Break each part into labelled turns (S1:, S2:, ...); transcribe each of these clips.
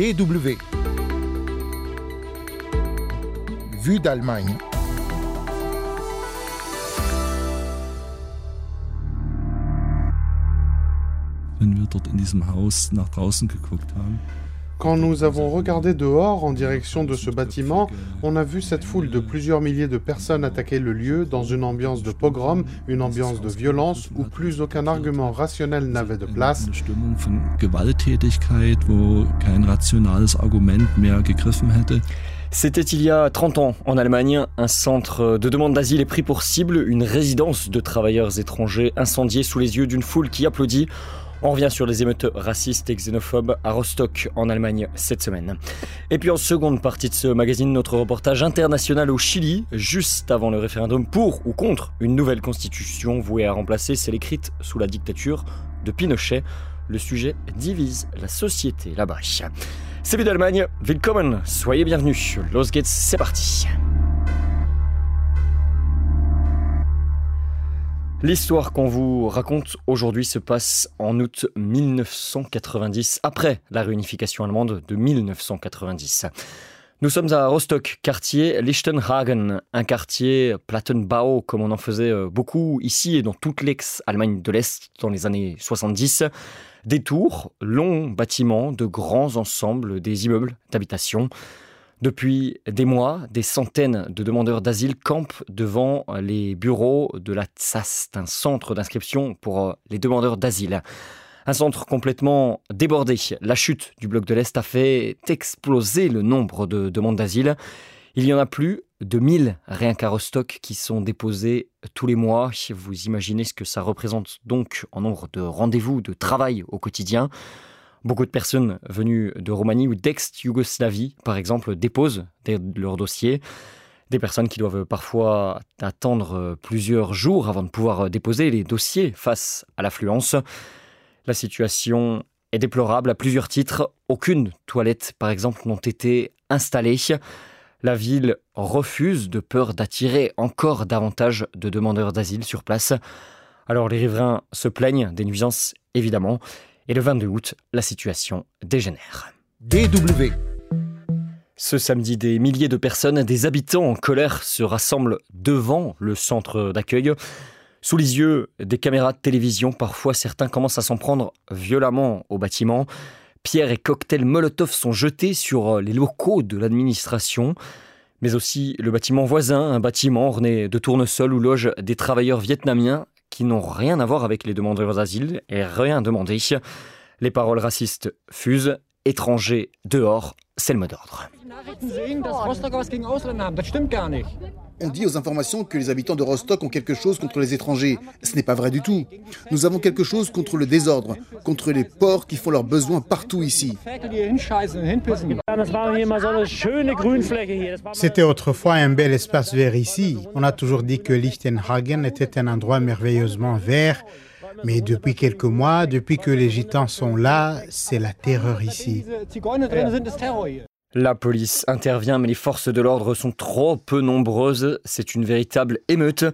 S1: DW. Vue d'Allemagne.
S2: wenn wir dort in diesem Haus nach draußen geguckt haben.
S3: Quand nous avons regardé dehors en direction de ce bâtiment, on a vu cette foule de plusieurs milliers de personnes attaquer le lieu dans une ambiance de pogrom, une ambiance de violence où plus aucun argument rationnel n'avait de place.
S4: C'était il y a 30 ans en Allemagne. Un centre de demande d'asile est pris pour cible, une résidence de travailleurs étrangers incendiée sous les yeux d'une foule qui applaudit. On revient sur les émeutes racistes et xénophobes à Rostock en Allemagne cette semaine. Et puis en seconde partie de ce magazine, notre reportage international au Chili, juste avant le référendum pour ou contre une nouvelle constitution vouée à remplacer celle écrite sous la dictature de Pinochet. Le sujet divise la société là-bas. C'est d'Allemagne, willkommen, soyez bienvenus. Los geht's, c'est parti. L'histoire qu'on vous raconte aujourd'hui se passe en août 1990, après la réunification allemande de 1990. Nous sommes à Rostock, quartier Lichtenhagen, un quartier Plattenbau comme on en faisait euh, beaucoup ici et dans toute l'ex-Allemagne de l'Est dans les années 70. Des tours, longs bâtiments, de grands ensembles, des immeubles d'habitation. Depuis des mois, des centaines de demandeurs d'asile campent devant les bureaux de la TSAST, un centre d'inscription pour euh, les demandeurs d'asile. Un centre complètement débordé. La chute du bloc de l'Est a fait exploser le nombre de demandes d'asile. Il y en a plus de 1000 rien qu'à Rostock qui sont déposés tous les mois. Vous imaginez ce que ça représente donc en nombre de rendez-vous, de travail au quotidien. Beaucoup de personnes venues de Roumanie ou d'ex-Yougoslavie, par exemple, déposent leur dossier. Des personnes qui doivent parfois attendre plusieurs jours avant de pouvoir déposer les dossiers face à l'affluence. La situation est déplorable à plusieurs titres. Aucune toilette, par exemple, n'ont été installées. La ville refuse de peur d'attirer encore davantage de demandeurs d'asile sur place. Alors les riverains se plaignent des nuisances, évidemment. Et le 22 août, la situation dégénère.
S1: DW.
S4: Ce samedi, des milliers de personnes, des habitants en colère se rassemblent devant le centre d'accueil. Sous les yeux des caméras de télévision, parfois certains commencent à s'en prendre violemment au bâtiment. Pierres et cocktails Molotov sont jetés sur les locaux de l'administration, mais aussi le bâtiment voisin, un bâtiment orné de tournesols où logent des travailleurs vietnamiens qui n'ont rien à voir avec les demandeurs d'asile et rien demandé. Les paroles racistes fusent, étrangers dehors, c'est le mot d'ordre.
S5: On dit aux informations que les habitants de Rostock ont quelque chose contre les étrangers. Ce n'est pas vrai du tout. Nous avons quelque chose contre le désordre, contre les porcs qui font leurs besoins partout ici.
S6: C'était autrefois un bel espace vert ici. On a toujours dit que Lichtenhagen était un endroit merveilleusement vert. Mais depuis quelques mois, depuis que les gitans sont là, c'est la terreur ici.
S4: La police intervient, mais les forces de l'ordre sont trop peu nombreuses. C'est une véritable émeute.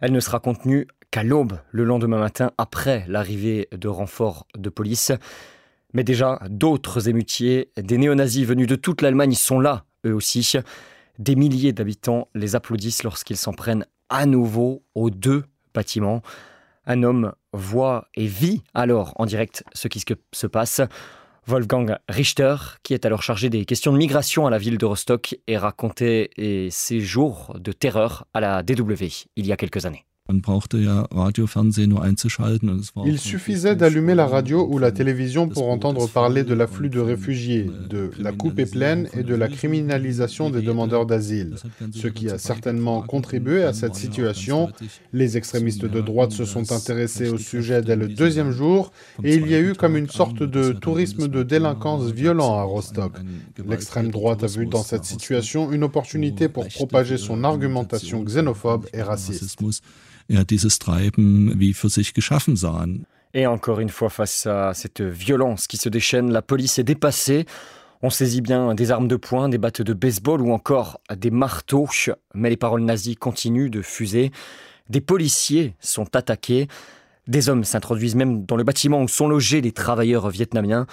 S4: Elle ne sera contenue qu'à l'aube, le lendemain matin, après l'arrivée de renforts de police. Mais déjà, d'autres émutiers, des néo-nazis venus de toute l'Allemagne sont là, eux aussi. Des milliers d'habitants les applaudissent lorsqu'ils s'en prennent à nouveau aux deux bâtiments. Un homme voit et vit alors en direct ce qui se passe. Wolfgang Richter, qui est alors chargé des questions de migration à la ville de Rostock, et racontait ses jours de terreur à la DW il y a quelques années.
S3: Il suffisait d'allumer la radio ou la télévision pour entendre parler de l'afflux de réfugiés, de la coupe est pleine et de la criminalisation des demandeurs d'asile, ce qui a certainement contribué à cette situation. Les extrémistes de droite se sont intéressés au sujet dès le deuxième jour et il y a eu comme une sorte de tourisme de délinquance violent à Rostock. L'extrême droite a vu dans cette situation une opportunité pour propager son argumentation xénophobe et raciste.
S2: Ja, dieses Treiben wie für sich geschaffen sahen.
S4: Et encore une fois, face à cette violence qui se déchaîne, la police est dépassée. On saisit bien des armes de poing, des battes de baseball ou encore des marteaux, mais les paroles nazies continuent de fuser. Des policiers sont attaqués. Des hommes s'introduisent même dans le bâtiment où sont logés les travailleurs vietnamiens.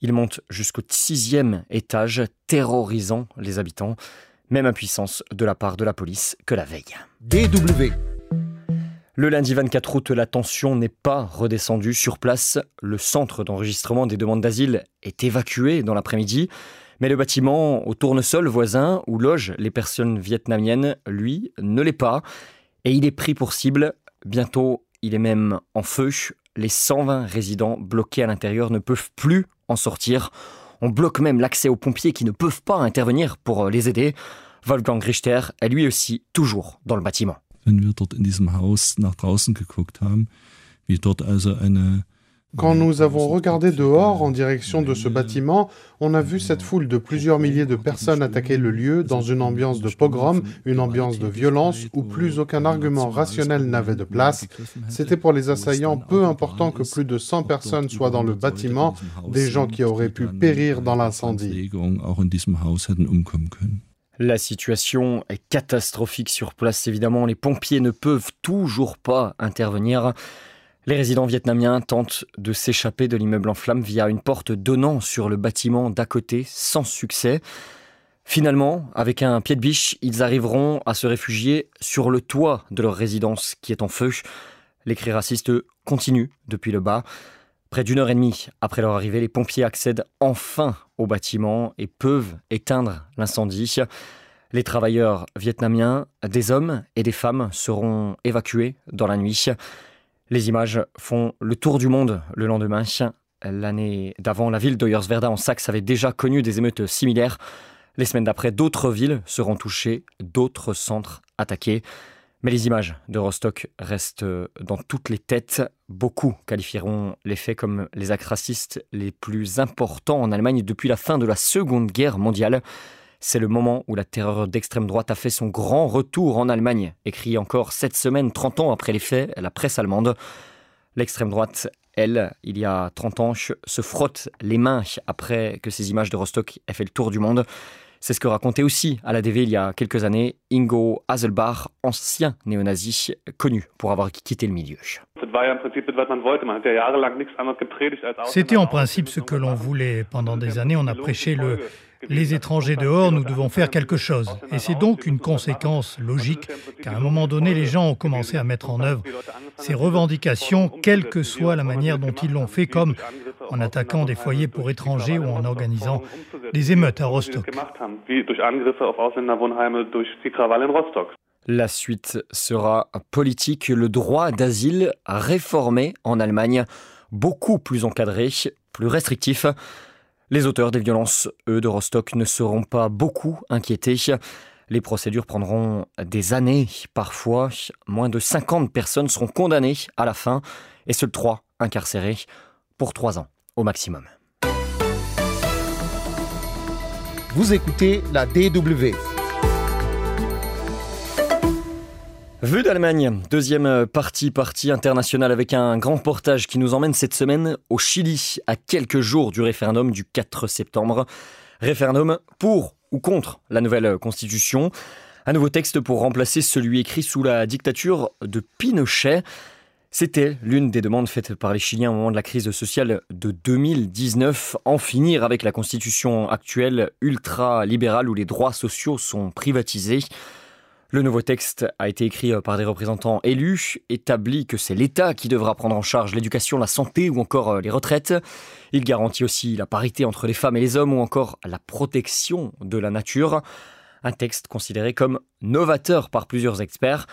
S4: Il monte jusqu'au sixième étage, terrorisant les habitants. Même impuissance de la part de la police que la veille.
S1: DW.
S4: Le lundi 24 août, la tension n'est pas redescendue sur place. Le centre d'enregistrement des demandes d'asile est évacué dans l'après-midi. Mais le bâtiment au tournesol voisin où logent les personnes vietnamiennes, lui, ne l'est pas. Et il est pris pour cible. Bientôt, il est même en feu. Les 120 résidents bloqués à l'intérieur ne peuvent plus en sortir. On bloque même l'accès aux pompiers qui ne peuvent pas intervenir pour les aider. Wolfgang Richter est lui aussi toujours dans le bâtiment.
S3: Quand nous avons regardé dehors en direction de ce bâtiment, on a vu cette foule de plusieurs milliers de personnes attaquer le lieu dans une ambiance de pogrom, une ambiance de violence où plus aucun argument rationnel n'avait de place. C'était pour les assaillants peu important que plus de 100 personnes soient dans le bâtiment, des gens qui auraient pu périr dans l'incendie.
S4: La situation est catastrophique sur place, évidemment. Les pompiers ne peuvent toujours pas intervenir. Les résidents vietnamiens tentent de s'échapper de l'immeuble en flammes via une porte donnant sur le bâtiment d'à côté, sans succès. Finalement, avec un pied de biche, ils arriveront à se réfugier sur le toit de leur résidence qui est en feu. Les cris racistes continuent depuis le bas. Près d'une heure et demie après leur arrivée, les pompiers accèdent enfin au bâtiment et peuvent éteindre l'incendie. Les travailleurs vietnamiens, des hommes et des femmes, seront évacués dans la nuit. Les images font le tour du monde le lendemain. L'année d'avant, la ville d'Oyerswerda en Saxe avait déjà connu des émeutes similaires. Les semaines d'après, d'autres villes seront touchées, d'autres centres attaqués. Mais les images de Rostock restent dans toutes les têtes. Beaucoup qualifieront les faits comme les actes racistes les plus importants en Allemagne depuis la fin de la Seconde Guerre mondiale. C'est le moment où la terreur d'extrême droite a fait son grand retour en Allemagne, écrit encore cette semaine, 30 ans après les faits, la presse allemande. L'extrême droite, elle, il y a 30 ans, se frotte les mains après que ces images de Rostock aient fait le tour du monde. C'est ce que racontait aussi à la DV il y a quelques années Ingo Haselbach, ancien néo-nazi, connu pour avoir quitté le milieu.
S7: C'était en principe ce que l'on voulait. Pendant des années, on a prêché le les étrangers dehors, nous devons faire quelque chose. Et c'est donc une conséquence logique qu'à un moment donné, les gens ont commencé à mettre en œuvre ces revendications, quelle que soit la manière dont ils l'ont fait, comme en attaquant des foyers pour étrangers ou en organisant des émeutes à Rostock.
S4: La suite sera politique. Le droit d'asile réformé en Allemagne, beaucoup plus encadré, plus restrictif. Les auteurs des violences, eux, de Rostock, ne seront pas beaucoup inquiétés. Les procédures prendront des années, parfois. Moins de 50 personnes seront condamnées à la fin, et seuls trois incarcérés pour trois ans au maximum.
S1: Vous écoutez la DW.
S4: Vue d'Allemagne, deuxième partie, partie internationale avec un grand portage qui nous emmène cette semaine au Chili, à quelques jours du référendum du 4 septembre. Référendum pour ou contre la nouvelle constitution. Un nouveau texte pour remplacer celui écrit sous la dictature de Pinochet. C'était l'une des demandes faites par les Chiliens au moment de la crise sociale de 2019, en finir avec la constitution actuelle ultra-libérale où les droits sociaux sont privatisés. Le nouveau texte a été écrit par des représentants élus, établit que c'est l'État qui devra prendre en charge l'éducation, la santé ou encore euh, les retraites. Il garantit aussi la parité entre les femmes et les hommes ou encore la protection de la nature. Un texte considéré comme novateur par plusieurs experts.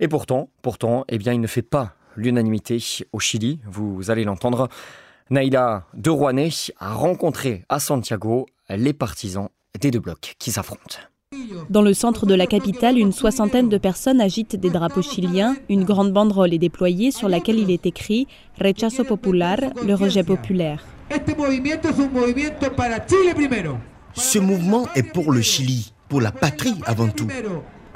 S4: Et pourtant, pourtant, eh bien, il ne fait pas l'unanimité au Chili, vous allez l'entendre. Naïda de Rouanet a rencontré à Santiago les partisans des deux blocs qui s'affrontent.
S8: Dans le centre de la capitale, une soixantaine de personnes agitent des drapeaux chiliens. Une grande banderole est déployée sur laquelle il est écrit Rechazo popular, le rejet populaire.
S9: Ce mouvement est pour le Chili, pour la patrie avant tout.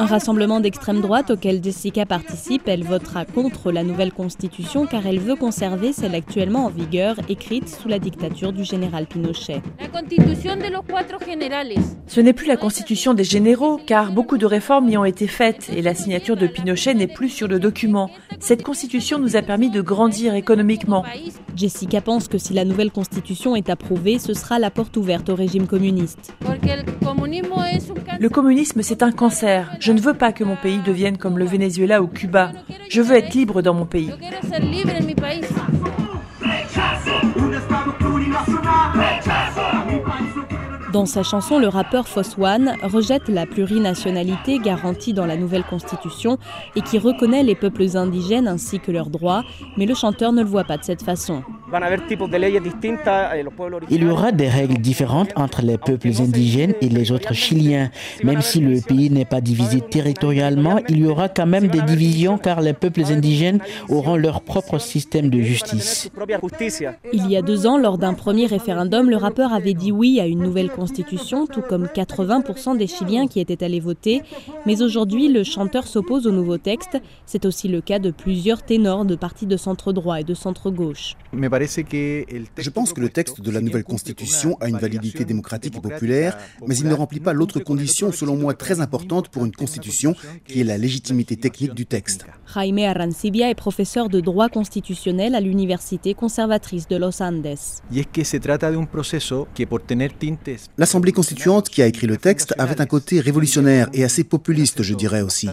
S8: Un rassemblement d'extrême droite auquel Jessica participe, elle votera contre la nouvelle constitution car elle veut conserver celle actuellement en vigueur, écrite sous la dictature du général Pinochet.
S10: Ce n'est plus la constitution des généraux car beaucoup de réformes y ont été faites et la signature de Pinochet n'est plus sur le document. Cette constitution nous a permis de grandir économiquement.
S8: Jessica pense que si la nouvelle constitution est approuvée, ce sera la porte ouverte au régime communiste.
S10: Le communisme, c'est un cancer. Je ne veux pas que mon pays devienne comme le Venezuela ou Cuba. Je veux être libre dans mon pays.
S8: Dans sa chanson, le rappeur One rejette la plurinationalité garantie dans la nouvelle constitution et qui reconnaît les peuples indigènes ainsi que leurs droits, mais le chanteur ne le voit pas de cette façon.
S11: Il y aura des règles différentes entre les peuples indigènes et les autres Chiliens. Même si le pays n'est pas divisé territorialement, il y aura quand même des divisions car les peuples indigènes auront leur propre système de justice.
S8: Il y a deux ans, lors d'un premier référendum, le rappeur avait dit oui à une nouvelle constitution, tout comme 80% des Chiliens qui étaient allés voter. Mais aujourd'hui, le chanteur s'oppose au nouveau texte. C'est aussi le cas de plusieurs ténors de partis de centre droit et de centre gauche.
S5: Je pense que le texte de la nouvelle constitution a une validité démocratique et populaire, mais il ne remplit pas l'autre condition, selon moi très importante pour une constitution, qui est la légitimité technique du texte.
S8: Jaime Arancibia est professeur de droit constitutionnel à l'université conservatrice de Los Andes.
S5: L'Assemblée constituante qui a écrit le texte avait un côté révolutionnaire et assez populiste, je dirais aussi.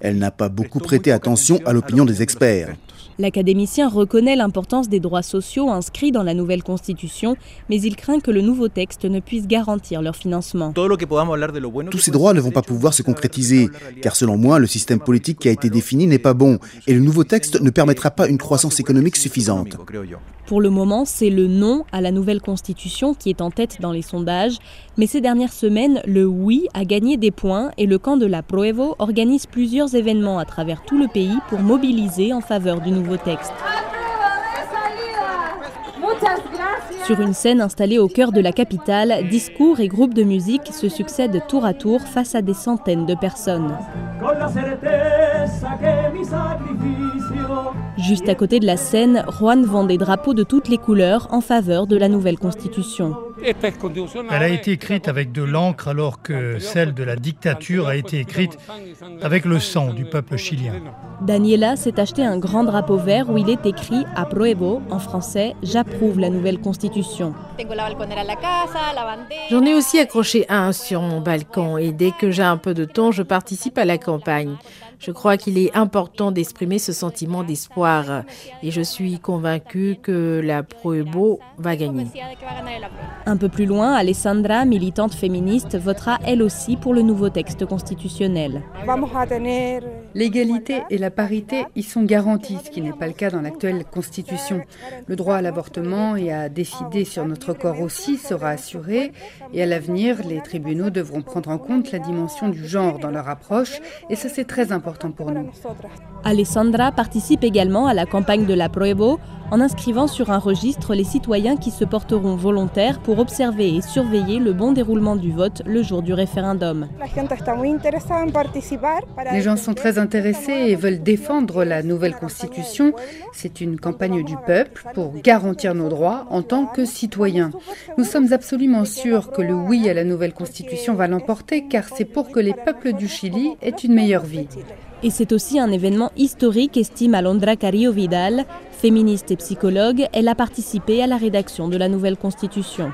S5: Elle n'a pas beaucoup prêté attention à l'opinion des experts.
S8: L'académicien reconnaît l'importance des droits sociaux inscrits dans la nouvelle constitution, mais il craint que le nouveau texte ne puisse garantir leur financement.
S5: Tous ces droits ne vont pas pouvoir se concrétiser, car selon moi, le système politique qui a été défini n'est pas bon, et le nouveau texte ne permettra pas une croissance économique suffisante.
S8: Pour le moment, c'est le non à la nouvelle constitution qui est en tête dans les sondages, mais ces dernières semaines, le oui a gagné des points et le camp de la Proevo organise plusieurs événements à travers tout le pays pour mobiliser en faveur du nouveau texte. Sur une scène installée au cœur de la capitale, discours et groupes de musique se succèdent tour à tour face à des centaines de personnes. Juste à côté de la scène, Juan vend des drapeaux de toutes les couleurs en faveur de la nouvelle constitution.
S7: Elle a été écrite avec de l'encre alors que celle de la dictature a été écrite avec le sang du peuple chilien.
S8: Daniela s'est acheté un grand drapeau vert où il est écrit Apruebo en français J'approuve la nouvelle constitution.
S12: J'en ai aussi accroché un sur mon balcon et dès que j'ai un peu de temps, je participe à la campagne. Je crois qu'il est important d'exprimer ce sentiment d'espoir et je suis convaincue que la Proebo va gagner.
S8: Un peu plus loin, Alessandra, militante féministe, votera elle aussi pour le nouveau texte constitutionnel.
S13: L'égalité et la parité y sont garanties, ce qui n'est pas le cas dans l'actuelle constitution. Le droit à l'avortement et à décider sur notre corps aussi sera assuré et à l'avenir, les tribunaux devront prendre en compte la dimension du genre dans leur approche et ça c'est très important pour nous.
S8: Alessandra participe également à la campagne de la Proevo en inscrivant sur un registre les citoyens qui se porteront volontaires pour observer et surveiller le bon déroulement du vote le jour du référendum.
S13: Les gens sont très intéressés et veulent défendre la nouvelle constitution. C'est une campagne du peuple pour garantir nos droits en tant que citoyens. Nous sommes absolument sûrs que le oui à la nouvelle constitution va l'emporter car c'est pour que les peuples du Chili aient une meilleure vie.
S8: Et c'est aussi un événement historique, estime Alondra Carillo Vidal, féministe et psychologue. Elle a participé à la rédaction de la nouvelle constitution.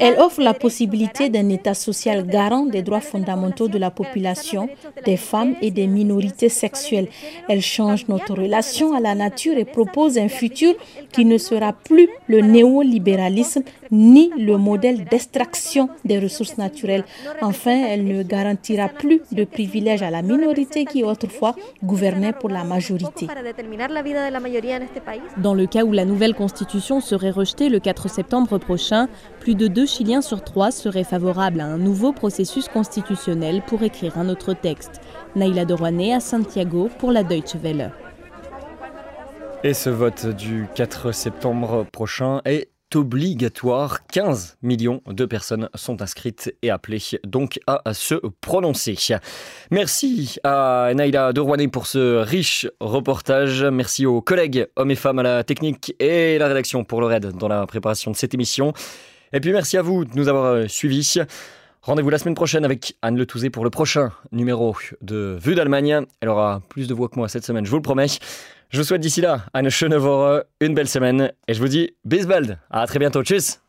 S14: Elle offre la possibilité d'un État social garant des droits fondamentaux de la population, des femmes et des minorités sexuelles. Elle change notre relation à la nature et propose un futur qui ne sera plus le néolibéralisme ni le modèle d'extraction des ressources naturelles. Enfin, elle ne garantira plus de privilèges à la minorité qui autrefois gouvernait pour la majorité.
S8: Dans le cas où la nouvelle constitution serait rejetée le 4 septembre prochain, plus de deux Chiliens sur trois seraient favorables à un nouveau processus constitutionnel pour écrire un autre texte. Naïla Dorouané à Santiago pour la Deutsche Welle.
S4: Et ce vote du 4 septembre prochain est obligatoire. 15 millions de personnes sont inscrites et appelées donc à se prononcer. Merci à Naïla de pour ce riche reportage. Merci aux collègues hommes et femmes à la technique et la rédaction pour le raid dans la préparation de cette émission. Et puis merci à vous de nous avoir suivis. Rendez-vous la semaine prochaine avec Anne Le Touzé pour le prochain numéro de Vue d'Allemagne. Elle aura plus de voix que moi cette semaine, je vous le promets. Je vous souhaite d'ici là, Anne Schönewoche, une belle semaine et je vous dis bis bald. À très bientôt. Tchuss